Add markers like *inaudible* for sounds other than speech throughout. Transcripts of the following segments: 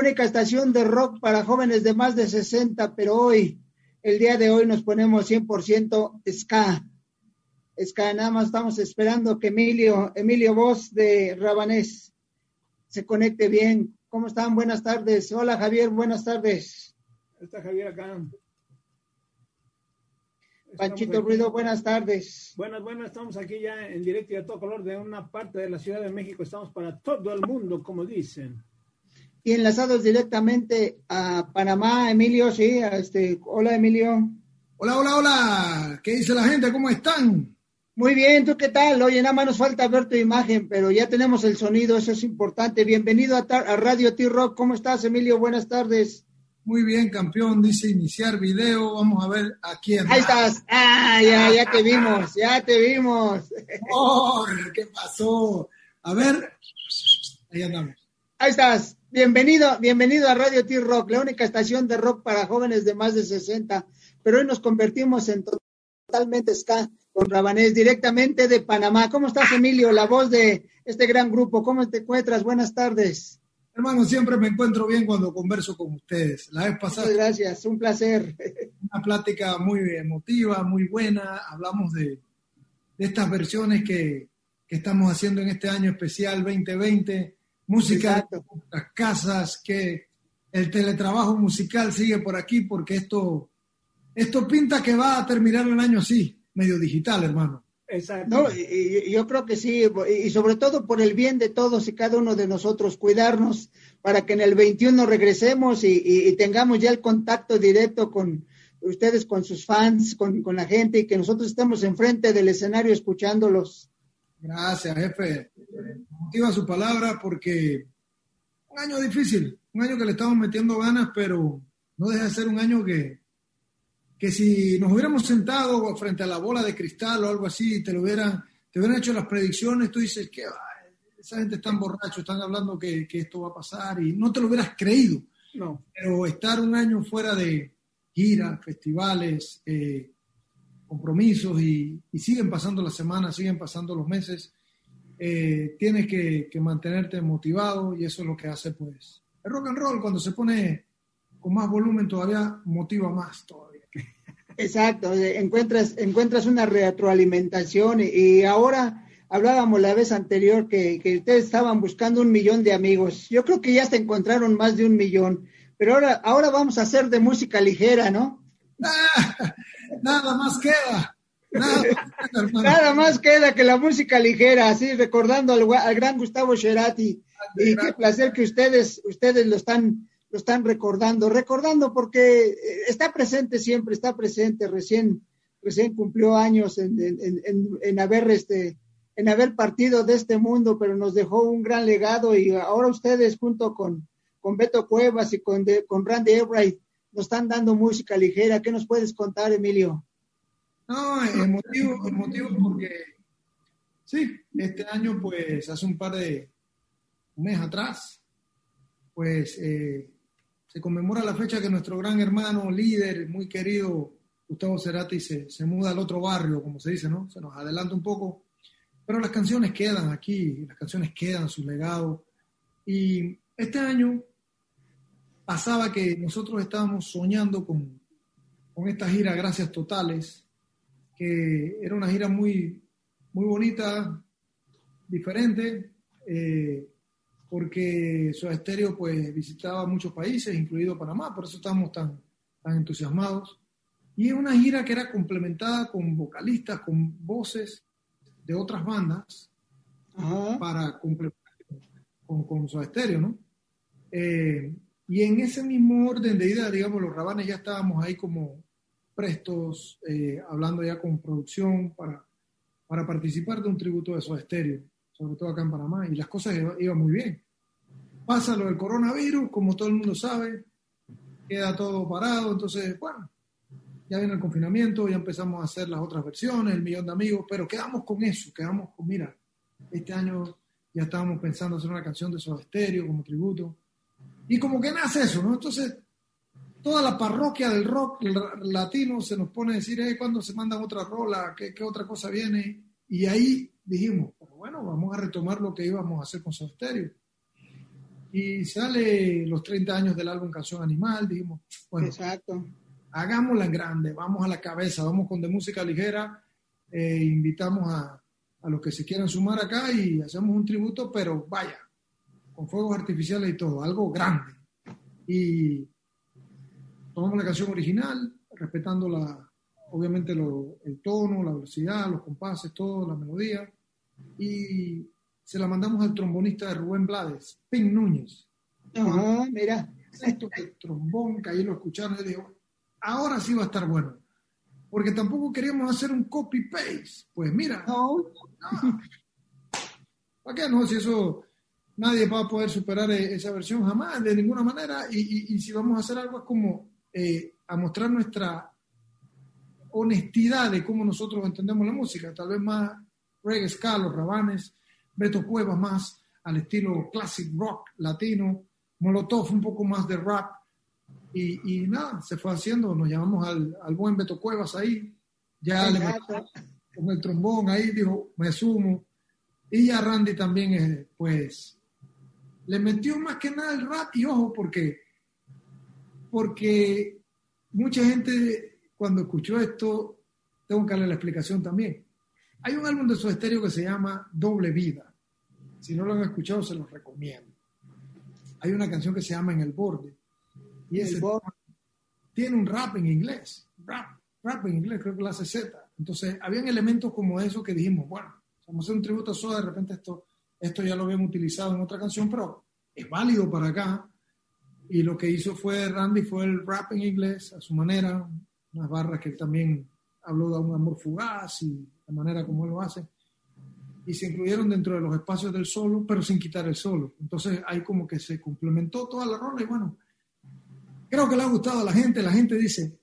única estación de rock para jóvenes de más de 60, pero hoy, el día de hoy nos ponemos 100% ska. Ska, nada más estamos esperando que Emilio, Emilio Voz de Rabanés se conecte bien. ¿Cómo están? Buenas tardes. Hola Javier, buenas tardes. Está Javier acá. Panchito Ruido, buenas tardes. Buenas, buenas, estamos aquí ya en directo y a todo color de una parte de la Ciudad de México. Estamos para todo el mundo, como dicen. Y enlazados directamente a Panamá, Emilio, sí, este, hola Emilio. Hola, hola, hola. ¿Qué dice la gente? ¿Cómo están? Muy bien, ¿tú qué tal? Oye, nada más nos falta ver tu imagen, pero ya tenemos el sonido, eso es importante. Bienvenido a, a Radio T-Rock. ¿Cómo estás, Emilio? Buenas tardes. Muy bien, campeón. Dice iniciar video. Vamos a ver a quién. Ahí estás. Ah, ya, ya te vimos, ya te vimos. Oh, ¿Qué pasó? A ver. Ahí andamos. Ahí estás. Bienvenido, bienvenido a Radio T-Rock, la única estación de rock para jóvenes de más de 60. Pero hoy nos convertimos en totalmente ska con Rabanés, directamente de Panamá. ¿Cómo estás, Emilio? La voz de este gran grupo. ¿Cómo te encuentras? Buenas tardes. Hermano, siempre me encuentro bien cuando converso con ustedes. La vez pasada. Muchas gracias, un placer. *laughs* Una plática muy emotiva, muy buena. Hablamos de, de estas versiones que, que, estamos haciendo en este año especial 2020. Música en nuestras casas, que el teletrabajo musical sigue por aquí porque esto, esto pinta que va a terminar el año así, medio digital, hermano. Exacto. No, y, yo creo que sí, y sobre todo por el bien de todos y cada uno de nosotros, cuidarnos para que en el 21 regresemos y, y tengamos ya el contacto directo con ustedes, con sus fans, con, con, la gente y que nosotros estemos enfrente del escenario escuchándolos. Gracias, jefe. Motiva su palabra porque un año difícil, un año que le estamos metiendo ganas, pero no deja de ser un año que, que si nos hubiéramos sentado frente a la bola de cristal o algo así, te lo hubieran, te hubieran hecho las predicciones, tú dices que esa gente está borracho, están hablando que, que, esto va a pasar y no te lo hubieras creído. No. Pero estar un año fuera de giras, festivales, eh, compromisos y, y, siguen pasando las semanas, siguen pasando los meses, eh, tienes que, que mantenerte motivado y eso es lo que hace pues el rock and roll cuando se pone con más volumen todavía motiva más todavía. *laughs* Exacto, encuentras, encuentras una retroalimentación y, y, ahora hablábamos la vez anterior que, que, ustedes estaban buscando un millón de amigos. Yo creo que ya se encontraron más de un millón, pero ahora, ahora vamos a hacer de música ligera, ¿no? Ah, *laughs* nada más queda. Nada, *laughs* nada, más queda que la música ligera, así recordando al, al gran Gustavo Cerati. Y qué placer que ustedes, ustedes lo están lo están recordando, recordando porque está presente siempre, está presente, recién, recién cumplió años en, en, en, en, haber este, en haber partido de este mundo, pero nos dejó un gran legado y ahora ustedes junto con, con Beto Cuevas y con, de, con Randy Ebright nos están dando música ligera. ¿Qué nos puedes contar, Emilio? No, emotivo, emotivo porque sí, este año pues hace un par de un mes atrás, pues eh, se conmemora la fecha que nuestro gran hermano, líder, muy querido, Gustavo Cerati, se, se, muda al otro barrio, como se dice, ¿no? Se nos adelanta un poco, pero las canciones quedan aquí, las canciones quedan, su legado. Y este año pasaba que nosotros estábamos soñando con, con esta gira Gracias Totales, que era una gira muy, muy bonita, diferente. Eh, porque Soda Stereo pues visitaba muchos países, incluido Panamá, por eso estábamos tan, tan entusiasmados. Y es una gira que era complementada con vocalistas, con voces de otras bandas Ajá. para complementar con, con Soda Stereo, ¿no? Eh, y en ese mismo orden de idea, digamos, los rabanes ya estábamos ahí como prestos, eh, hablando ya con producción para, para participar de un tributo de Soda Stereo sobre todo acá en Panamá, y las cosas iban muy bien. Pasa lo del coronavirus, como todo el mundo sabe, queda todo parado, entonces, bueno, ya viene el confinamiento, ya empezamos a hacer las otras versiones, el millón de amigos, pero quedamos con eso, quedamos con, mira, este año ya estábamos pensando hacer una canción de Soda Stereo como tributo, y como que nace eso, ¿no? Entonces, toda la parroquia del rock latino se nos pone a decir, eh, ¿cuándo se mandan otra rola? ¿Qué, ¿Qué, otra cosa viene? Y ahí dijimos, bueno, vamos a retomar lo que íbamos a hacer con Soda Stereo. Y sale los 30 años del álbum Canción Animal, dijimos, bueno, Exacto. hagámosla en grande, vamos a la cabeza, vamos con de música ligera, eh, invitamos a, a los que se quieran sumar acá y hacemos un tributo, pero vaya, con fuegos artificiales y todo, algo grande. Y tomamos la canción original, respetando la, obviamente lo- el tono, la velocidad, los compases, todo, la melodía, y se la mandamos al trombonista de Rubén Blades, Pin Núñez. Ajá, mira. Esto el trombón, que ahí lo escucharon, y digo, ahora sí va a estar bueno. Porque tampoco queríamos hacer un copy-paste. Pues mira, No, *laughs* ¿Para qué no? Si eso nadie va a poder superar eh, esa versión jamás, de ninguna manera. Y, y- y si vamos a hacer algo es como eh, a mostrar nuestra honestidad de cómo nosotros entendemos la música. Tal vez más reggae, ska, los rabanes, Beto Cuevas más al estilo classic rock latino, Molotov un poco más de rap. Y, y nada, se fue haciendo, nos llamamos al, al buen Beto Cuevas ahí, ya le con el trombón ahí, dijo, me sumo. Y ya Randy también, pues, le metió más que nada el rap y ojo, porque, porque mucha gente cuando escuchó esto, tengo que darle la explicación también. Hay un álbum de su estéreo que se llama Doble Vida. Si no lo han escuchado, se los recomiendo. Hay una canción que se llama En el Borde. Y ese borde. tiene un rap en inglés. Rap, rap en inglés, creo que la hace Z. Entonces, habían elementos como eso que dijimos, bueno, vamos a hacer un tributo a Soda, de repente esto, esto ya lo habíamos utilizado en otra canción, pero es válido para acá. Y lo que hizo fue Randy fue el rap en inglés a su manera, unas barras que él también habló de un amor fugaz y la manera como él lo hace. Y se incluyeron dentro de los espacios del solo, pero sin quitar el solo. Entonces ahí como que se complementó toda la rola y bueno, creo que le ha gustado a la gente. La gente dice,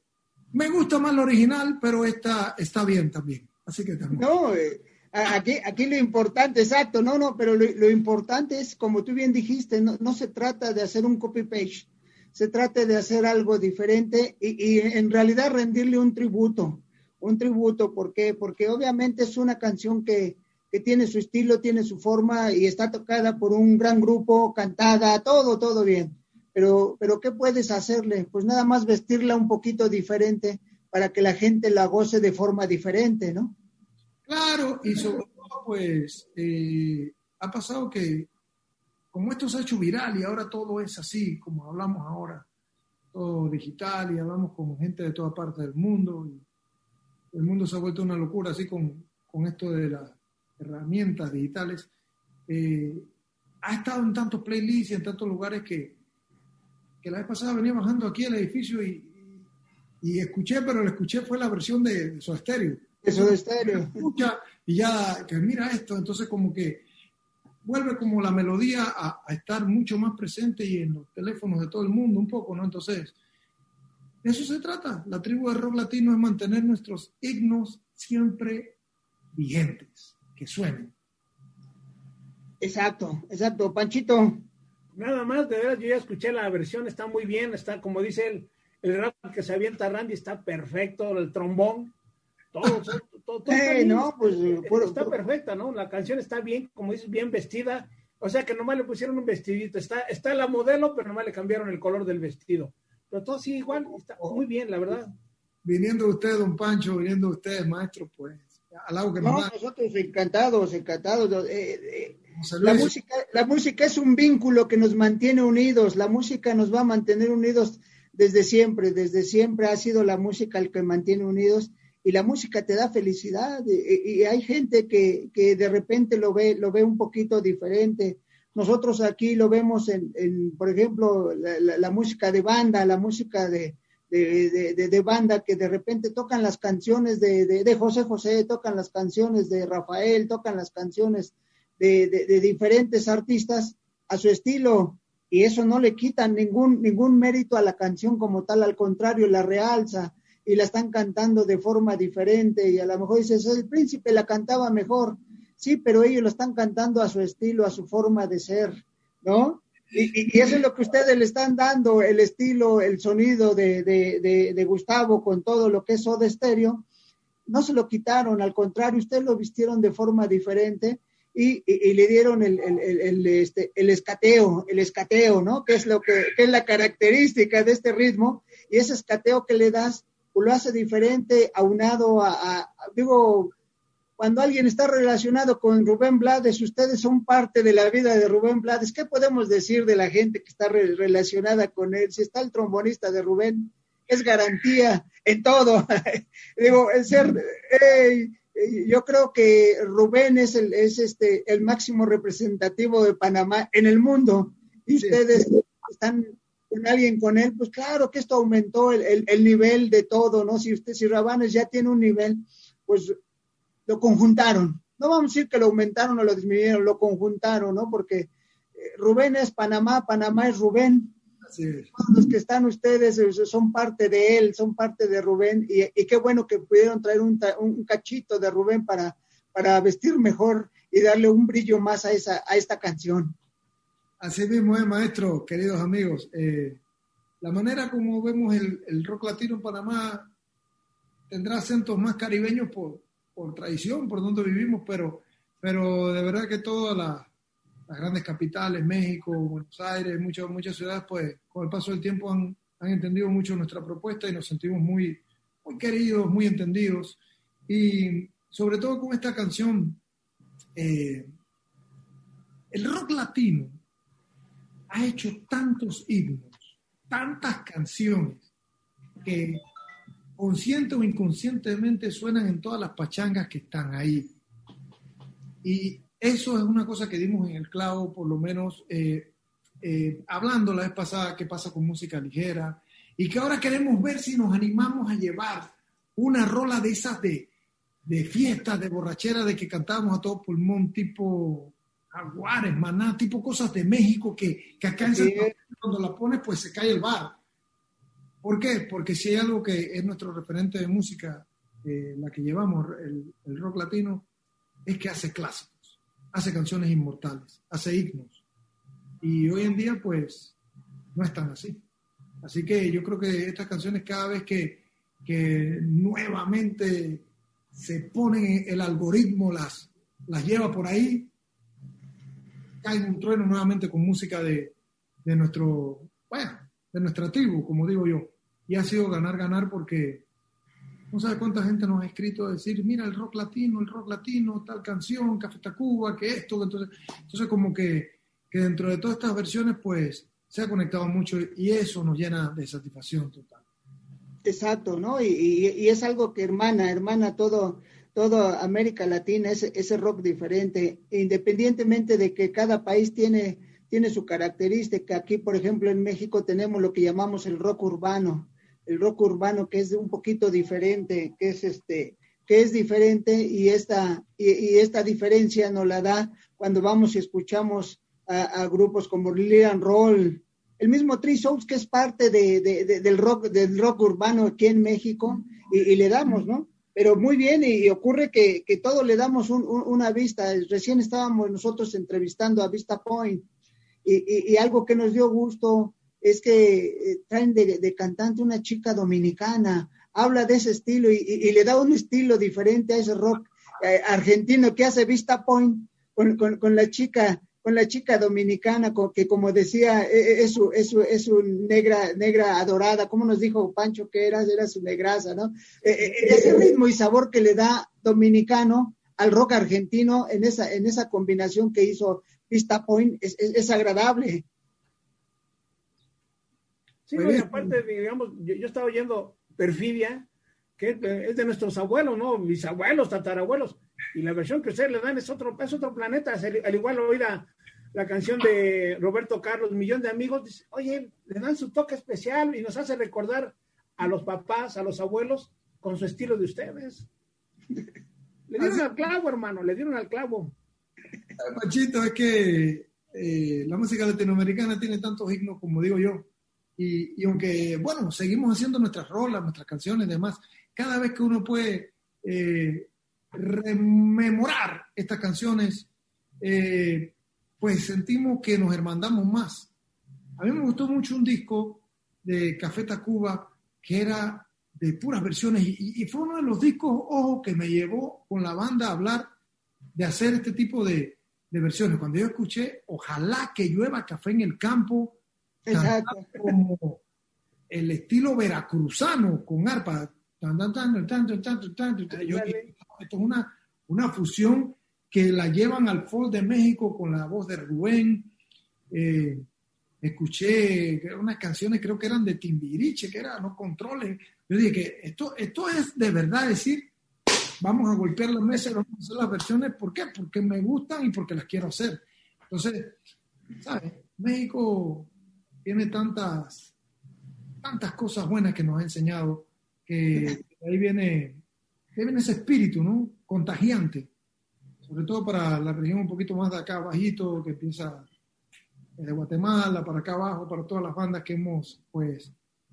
me gusta más la original, pero esta está bien también. Así que también. No, eh, aquí, lo importante, exacto, no, no, pero lo, importante es, como tú bien dijiste, no, se trata de hacer un copy-paste, se trata de hacer algo diferente y, y en realidad rendirle un tributo, un tributo, ¿por qué? Porque obviamente es una canción que, que tiene su estilo, tiene su forma y está tocada por un gran grupo, cantada, todo, todo bien. Pero, pero ¿qué puedes hacerle? Pues nada más vestirla un poquito diferente para que la gente la goce de forma diferente, ¿no? Claro, y sobre todo, pues, eh, ha pasado que como esto se ha hecho viral y ahora todo es así, como hablamos ahora, todo digital y hablamos con gente de toda parte del mundo, el mundo se ha vuelto una locura así con, con esto de las herramientas digitales, eh, ha estado en tantos playlists y en tantos lugares que, que la vez pasada venía bajando aquí al edificio y, y, y escuché, pero lo escuché fue la versión de, de su estéreo Eso de estéreo. escucha y ya que mira esto, entonces como que vuelve como la melodía a, a estar mucho más presente y en los teléfonos de todo el mundo un poco, ¿no? Entonces, de eso se trata. La tribu de rock latino es mantener nuestros himnos siempre vigentes, que suenen. Exacto, exacto. Panchito, Nada más, de verdad, yo ya escuché la versión, está muy bien, está como dice él, el rap que se avienta Randy está perfecto, el trombón, todo, todo, todo, Eh, no, pues, Eh, puro- está puro- perfecta, ¿no? La canción está bien, como dices, bien vestida, o sea que nomás le pusieron un vestidito, está, está la modelo, pero nomás le cambiaron el color del vestido, pero todo sí igual, está muy bien, la verdad. Viniendo usted, don Pancho, viniendo de ustedes, maestro, pues, al lado que nos no, da, nosotros encantados, encantados. Eh, eh, la música, la música es un vínculo que nos mantiene unidos. La música nos va a mantener unidos desde siempre, desde siempre ha sido la música el que mantiene unidos y la música te da felicidad. Y, hay gente que, que de repente lo ve, lo ve un poquito diferente. Nosotros aquí lo vemos en, por ejemplo, la, música de banda, la música de, de, de- banda que de repente tocan las canciones de, José José, tocan las canciones de Rafael, tocan las canciones de diferentes artistas a su estilo. Y eso no le quita ningún, ningún mérito a la canción como tal, al contrario, la realza y la están cantando de forma diferente y a lo mejor dices, el príncipe la cantaba mejor, sí, pero ellos lo están cantando a su estilo, a su forma de ser, ¿no? Y, y- y eso es lo que ustedes le están dando, el estilo, el sonido de, de, de, Gustavo con todo lo que es Soda Stereo, no se lo quitaron, al contrario, ustedes lo vistieron de forma diferente y, le dieron el, este, el escateo, el escateo, ¿no? Que es lo que, es la característica de este ritmo, y ese escateo que le das, lo hace diferente, aunado a, digo, cuando alguien está relacionado con Rubén Blades, ustedes son parte de la vida de Rubén Blades, ¿qué podemos decir de la gente que está relacionada con él? Si está el trombonista de Rubén, es garantía en todo. *laughs* Digo, el ser, yo creo que Rubén es el, es este, el máximo representativo de Panamá en el mundo y ustedes están con alguien con él, pues claro que esto aumentó el, el, nivel de todo, ¿no? Si usted, si Rabanes ya tiene un nivel, pues lo conjuntaron. No vamos a decir que lo aumentaron o lo disminuyeron, lo conjuntaron, ¿no? Porque eh, Rubén es Panamá, Panamá es Rubén. Todos los que están ustedes eh, son parte de él, son parte de Rubén, y, qué bueno que pudieron traer un, un, cachito de Rubén para, para vestir mejor y darle un brillo más a, esa, a esta canción. Así mismo es, maestro, queridos amigos. Eh, la manera como vemos el, el, rock latino en Panamá tendrá acentos más caribeños por, por tradición, por donde vivimos, pero, pero de verdad que todas las grandes capitales, México, Buenos Aires, muchas, muchas ciudades, pues con el paso del tiempo han, han entendido mucho nuestra propuesta y nos sentimos muy, muy queridos, muy entendidos. Y sobre todo con esta canción, eh, el rock latino ha hecho tantos himnos, tantas canciones, que consciente o inconscientemente suenan en todas las pachangas que están ahí. Y eso es una cosa que dimos en el clavo, por lo menos eh, eh, hablando la vez pasada que pasa con música ligera, y que ahora queremos ver si nos animamos a llevar una rola de esas de, de fiestas, de borrachera, de que cantábamos a todo pulmón, tipo jaguares, maná, tipo cosas de México que, que acá en San cuando la pones pues se cae el bar. ¿Por qué? Porque si hay algo que es nuestro referente de música, eh, la que llevamos, el, rock latino, es que hace clásicos, hace canciones inmortales, hace himnos. Y hoy en día, pues, no es tan así. Así que yo creo que estas canciones cada vez que, que nuevamente se pone el algoritmo, las, las lleva por ahí, cae un trueno nuevamente con música de, de nuestro, bueno, de nuestra tribu, como digo yo y ha sido ganar, ganar porque no sabe cuánta gente nos ha escrito a decir, mira el rock latino, el rock latino, tal canción, Café Tacuba, que esto, entonces, entonces como que, que dentro de todas estas versiones pues se ha conectado mucho y eso nos llena de satisfacción total. Exacto, ¿no? Y, y, es algo que hermana, hermana todo, todo América Latina, ese, ese rock diferente, independientemente de que cada país tiene, tiene su característica. Aquí, por ejemplo, en México tenemos lo que llamamos el rock urbano, el rock urbano que es un poquito diferente, que es este, que es diferente y esta, y, esta diferencia nos la da cuando vamos y escuchamos a, grupos como Lilian Roll, el mismo Three Souls que es parte de, del rock, del rock urbano aquí en México, y, le damos, ¿no? Pero muy bien, y, ocurre que, que todos le damos una vista. Recién estábamos nosotros entrevistando a Vista Point, y, algo que nos dio gusto es que eh, traen de, cantante una chica dominicana, habla de ese estilo y, le da un estilo diferente a ese rock eh, argentino que hace Vista Point con, la chica con la chica dominicana que como decía e, e, es su, es es su negra negra adorada como nos dijo Pancho que era era su negraza no e, ese ritmo y sabor que le da dominicano al rock argentino en esa en esa combinación que hizo Vista Point es, es agradable Sí, y aparte, digamos, yo, estaba oyendo Perfidia, que es de nuestros abuelos, ¿no? Bisabuelos, tatarabuelos. Y la versión que ustedes le dan es otro, es otro planeta. Al igual oír la, la canción de Roberto Carlos, Millón de Amigos, dice, oye, le dan su toque especial y nos hace recordar a los papás, a los abuelos, con su estilo de ustedes. *laughs* Le dieron al clavo, hermano, le dieron al clavo. Pachito, es que eh, la música latinoamericana tiene tantos himnos, como digo yo, y, aunque, bueno, seguimos haciendo nuestras rolas, nuestras canciones y demás, cada vez que uno puede eh, rememorar estas canciones, eh, pues sentimos que nos hermandamos más. A mí me gustó mucho un disco de Café Tacuba que era de puras versiones y, fue uno de los discos, ojo, que me llevó con la banda a hablar de hacer este tipo de, de versiones. Cuando yo escuché Ojalá que llueva café en el campo, como el estilo veracruzano con arpa. esto es una, una fusión que la llevan al folk de México con la voz de Rubén. Eh, escuché unas canciones, creo que eran de Timbiriche, que eran No Controles. Yo dije que esto, esto es de verdad decir, vamos a golpear la mesa y vamos a hacer las versiones. ¿Por qué? Porque me gustan y porque las quiero hacer. Entonces, ¿sabes? México tiene tantas, tantas cosas buenas que nos ha enseñado que ahí viene, ahí viene ese espíritu, ¿no? Contagiante. Sobre todo para la región un poquito más de acá, bajito, que empieza de Guatemala para acá abajo, para todas las bandas que hemos, pues,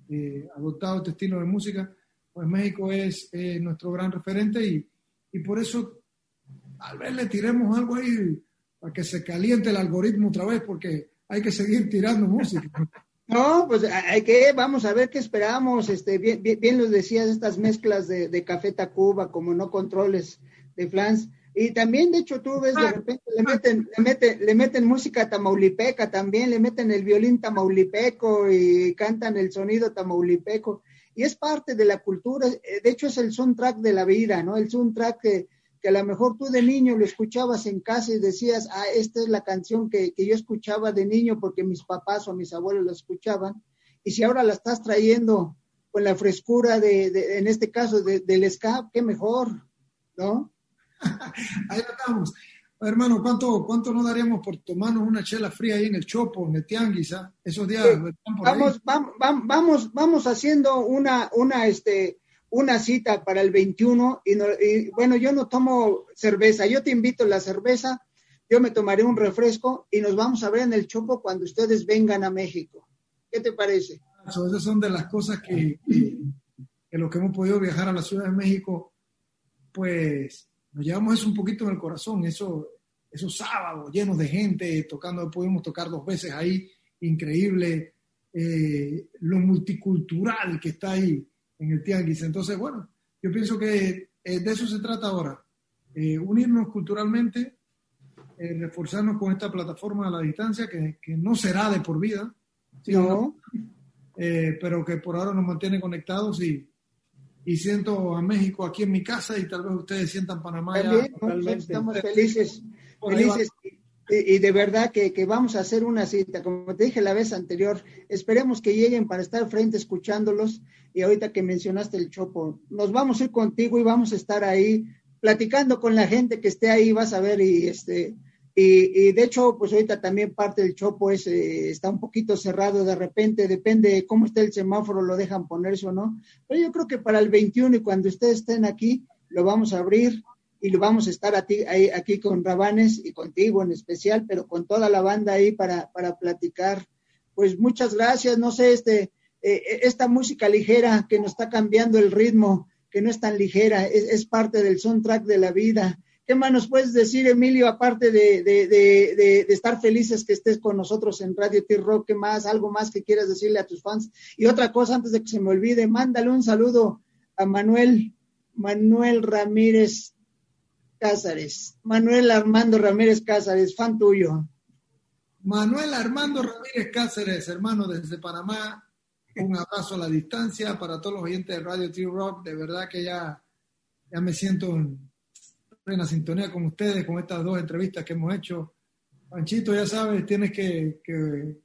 eh, adoptado este estilo de música pues México es nuestro gran referente y, y, por eso tal vez le tiremos algo ahí para que se caliente el algoritmo otra vez porque hay que seguir tirando música. *laughs* No, pues hay que, vamos a ver qué esperamos. Este, bien, bien, lo decías, estas mezclas de, de Café Tacuba, como no controles de flans. Y también, de hecho, tú ves, de repente le meten, le meten, le meten música tamaulipeca también, le meten el violín tamaulipeco y cantan el sonido tamaulipeco y es parte de la cultura, eh, de hecho es el soundtrack de la vida, ¿no? El soundtrack que, que a lo mejor tú de niño lo escuchabas en casa y decías, ah, esta es la canción que, que yo escuchaba de niño porque mis papás o mis abuelos la escuchaban, y si ahora la estás trayendo con la frescura de, de en este caso, de, del ska, qué mejor, ¿no? *laughs* Ahí estamos. Hermano, ¿cuánto, ¿cuánto no daríamos por tomarnos una chela fría ahí en el Chopo, en el Tianguis? Ah? Esos días vamos, vamos, vamos, vamos haciendo una, una, este, una cita para el 21 y, bueno, yo no tomo cerveza, yo te invito a la cerveza, yo me tomaré un refresco y nos vamos a ver en el Chopo cuando ustedes vengan a México. ¿Qué te parece? esas son de las cosas que, que, que los que hemos podido viajar a la Ciudad de México, pues nos llevamos eso un poquito en el corazón, eso, esos sábados llenos de gente, tocando, pudimos tocar dos veces ahí, increíble, eh, lo multicultural que está ahí en el Tianguis. Entonces, bueno, yo pienso que eh, de eso se trata ahora, eh, unirnos culturalmente, reforzarnos con esta plataforma a la distancia, que, que no será de por vida, no. pero que por ahora nos mantiene conectados y, y siento a México aquí en mi casa y tal vez ustedes sientan Panamá. También, estamos felices, felices. y, de verdad que, que, vamos a hacer una cita, como te dije la vez anterior, esperemos que lleguen para estar frente escuchándolos. Y ahorita que mencionaste el Chopo, nos vamos a ir contigo y vamos a estar ahí platicando con la gente que esté ahí, vas a ver y este y, de hecho, pues ahorita también parte del chopo es, eh, está un poquito cerrado de repente, depende de cómo esté el semáforo, lo dejan ponerse o no. Pero yo creo que para el 21 y cuando ustedes estén aquí, lo vamos a abrir y lo vamos a estar aquí con Rabanes y contigo en especial, pero con toda la banda ahí para, para platicar. Pues muchas gracias, no sé, este, eh, esta música ligera que nos está cambiando el ritmo, que no es tan ligera, es, es parte del soundtrack de la vida ¿Qué más nos puedes decir, Emilio, aparte de, estar felices que estés con nosotros en Radio T-Rock? ¿Qué más? ¿Algo más que quieras decirle a tus fans? Y otra cosa, antes de que se me olvide, mándale un saludo a Manuel, Manuel Ramírez Cázares. Manuel Armando Ramírez Cázares, fan tuyo. Manuel Armando Ramírez Cáceres, hermano desde Panamá. Un abrazo a la distancia para todos los oyentes de Radio T-Rock. De verdad que ya, ya me siento en la sintonía con ustedes, con estas dos entrevistas que hemos hecho. Panchito, ya sabes, tienes que, que,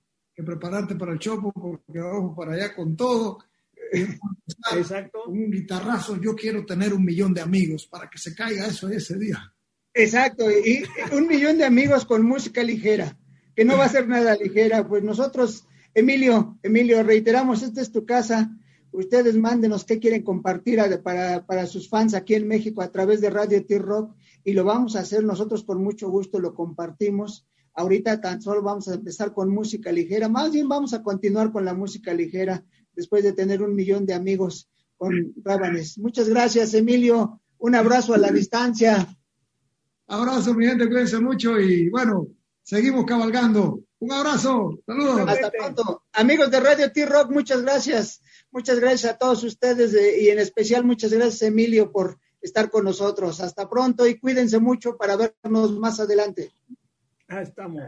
prepararte para el chopo porque vamos para allá con todo. *laughs* Exacto. Con un guitarrazo, yo quiero tener un millón de amigos para que se caiga eso ese día. Exacto, y un millón de amigos con música ligera, que no va a ser nada ligera. Pues nosotros, Emilio, Emilio, reiteramos, esta es tu casa ustedes mándenos qué quieren compartir para, para, sus fans aquí en México a través de Radio T-Rock y lo vamos a hacer nosotros con mucho gusto, lo compartimos. Ahorita tan solo vamos a empezar con música ligera, más bien vamos a continuar con la música ligera después de tener un millón de amigos con Rábanes. Muchas gracias, Emilio. Un abrazo a la distancia. Abrazo, mi gente, cuídense mucho y bueno, seguimos cabalgando. Un abrazo, saludos. Hasta pronto. Amigos de Radio T-Rock, muchas gracias. Muchas gracias a todos ustedes y en especial muchas gracias Emilio por estar con nosotros. Hasta pronto y cuídense mucho para vernos más adelante. Ah, estamos.